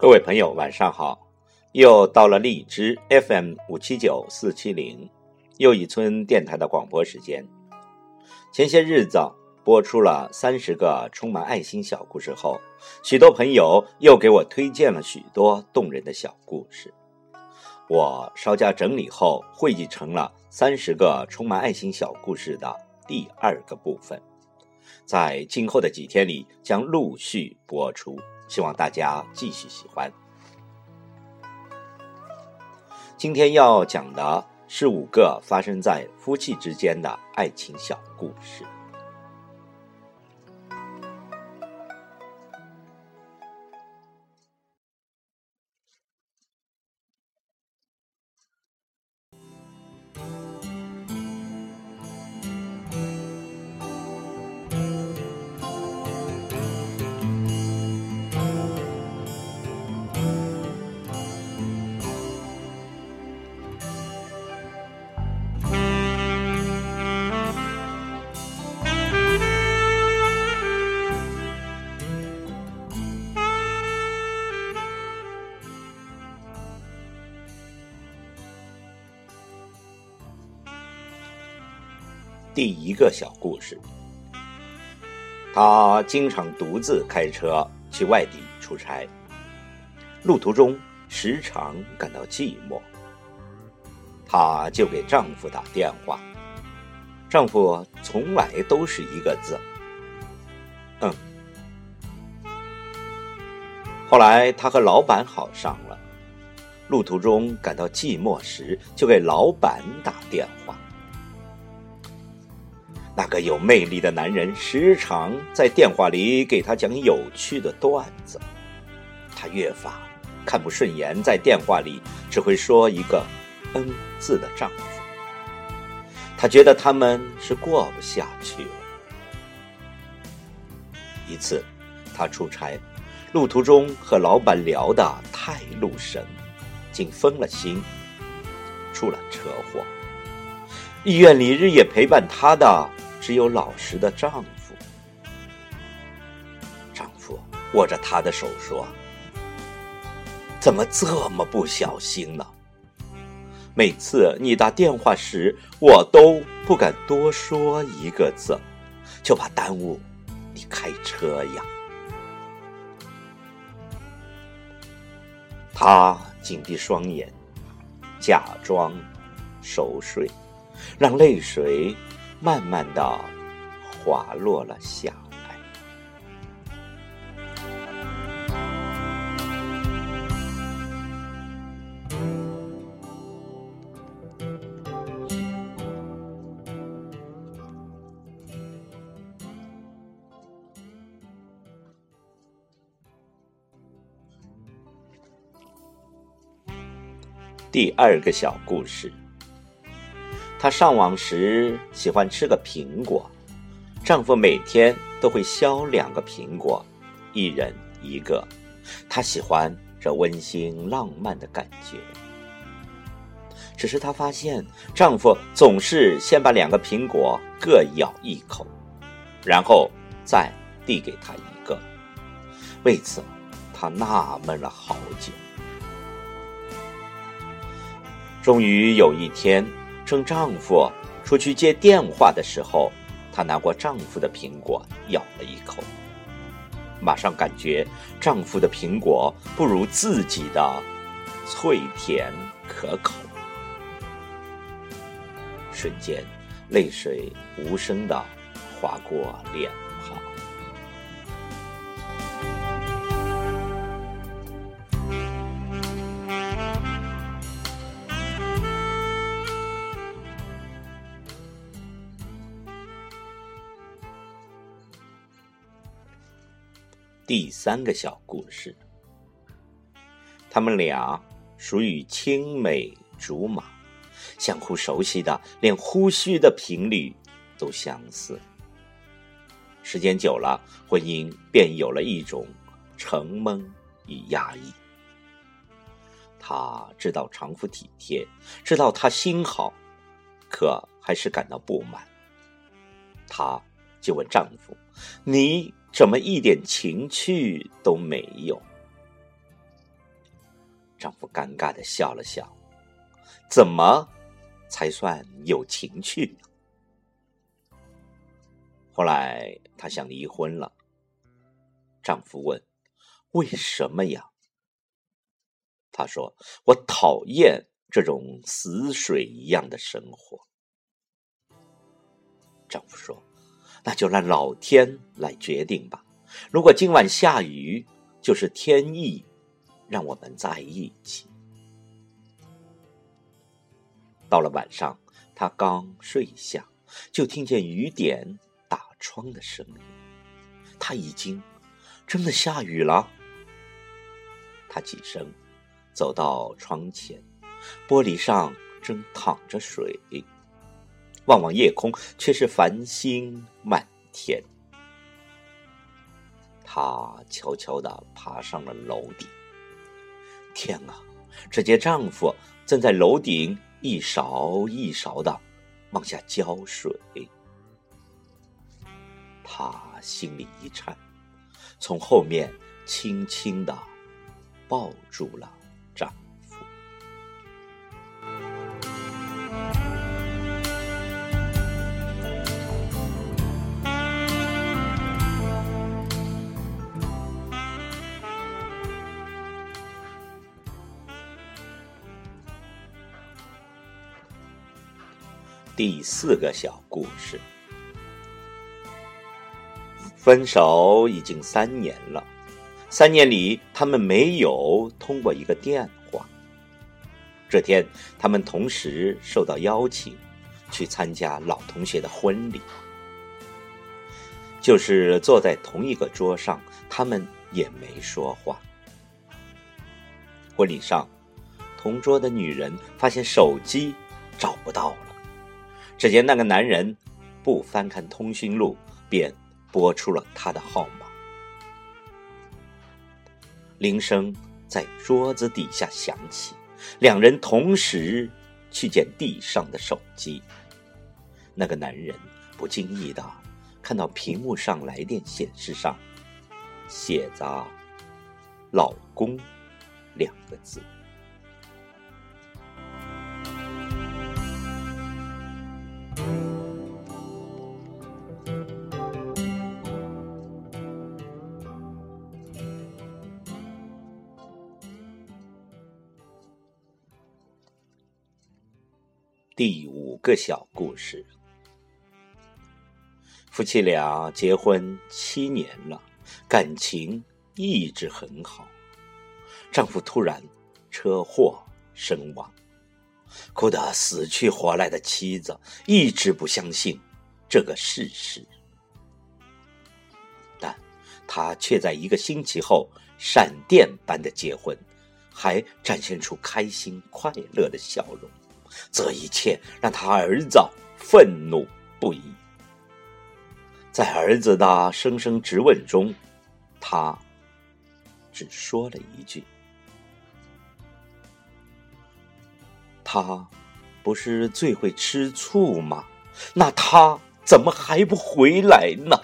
各位朋友，晚上好！又到了荔枝 FM 五七九四七零又一村电台的广播时间。前些日子播出了三十个充满爱心小故事后，许多朋友又给我推荐了许多动人的小故事。我稍加整理后，汇集成了三十个充满爱心小故事的第二个部分，在今后的几天里将陆续播出，希望大家继续喜欢。今天要讲的是五个发生在夫妻之间的爱情小故事。第一个小故事，他经常独自开车去外地出差，路途中时常感到寂寞，她就给丈夫打电话，丈夫从来都是一个字，嗯。后来她和老板好上了，路途中感到寂寞时，就给老板打电话。那个有魅力的男人时常在电话里给她讲有趣的段子，她越发看不顺眼，在电话里只会说一个“嗯”字的丈夫。她觉得他们是过不下去了。一次，她出差，路途中和老板聊得太入神，竟分了心，出了车祸。医院里日夜陪伴她的。只有老实的丈夫。丈夫握着她的手说：“怎么这么不小心呢？每次你打电话时，我都不敢多说一个字，就怕耽误你开车呀。”他紧闭双眼，假装熟睡，让泪水。慢慢的滑落了下来。第二个小故事。她上网时喜欢吃个苹果，丈夫每天都会削两个苹果，一人一个。她喜欢这温馨浪漫的感觉。只是她发现，丈夫总是先把两个苹果各咬一口，然后再递给她一个。为此，她纳闷了好久。终于有一天。趁丈夫出去接电话的时候，她拿过丈夫的苹果咬了一口，马上感觉丈夫的苹果不如自己的脆甜可口，瞬间泪水无声的划过脸。第三个小故事，他们俩属于青梅竹马，相互熟悉的连呼吸的频率都相似。时间久了，婚姻便有了一种沉闷与压抑。她知道丈夫体贴，知道他心好，可还是感到不满。她就问丈夫：“你？”怎么一点情趣都没有？丈夫尴尬的笑了笑：“怎么才算有情趣？”后来她想离婚了。丈夫问：“为什么呀？”她说：“我讨厌这种死水一样的生活。”丈夫说：“那就让老天来决定吧。如果今晚下雨，就是天意，让我们在一起。”到了晚上，他刚睡下，就听见雨点打窗的声音。他已经真的下雨了。他起身，走到窗前，玻璃上正淌着水。望望夜空，却是繁星满天。她悄悄地爬上了楼顶。天啊！只见丈夫正在楼顶一勺一勺的往下浇水。她心里一颤，从后面轻轻的抱住了。第四个小故事，分手已经三年了。三年里，他们没有通过一个电话。这天，他们同时受到邀请，去参加老同学的婚礼。就是坐在同一个桌上，他们也没说话。婚礼上，同桌的女人发现手机找不到了。只见那个男人不翻看通讯录，便拨出了他的号码。铃声在桌子底下响起，两人同时去捡地上的手机。那个男人不经意的看到屏幕上来电显示上写着“老公”两个字。第五个小故事：夫妻俩结婚七年了，感情一直很好。丈夫突然车祸身亡，哭得死去活来的妻子一直不相信这个事实，但他却在一个星期后闪电般的结婚，还展现出开心快乐的笑容。这一切让他儿子愤怒不已。在儿子的声声质问中，他只说了一句：“他不是最会吃醋吗？那他怎么还不回来呢？”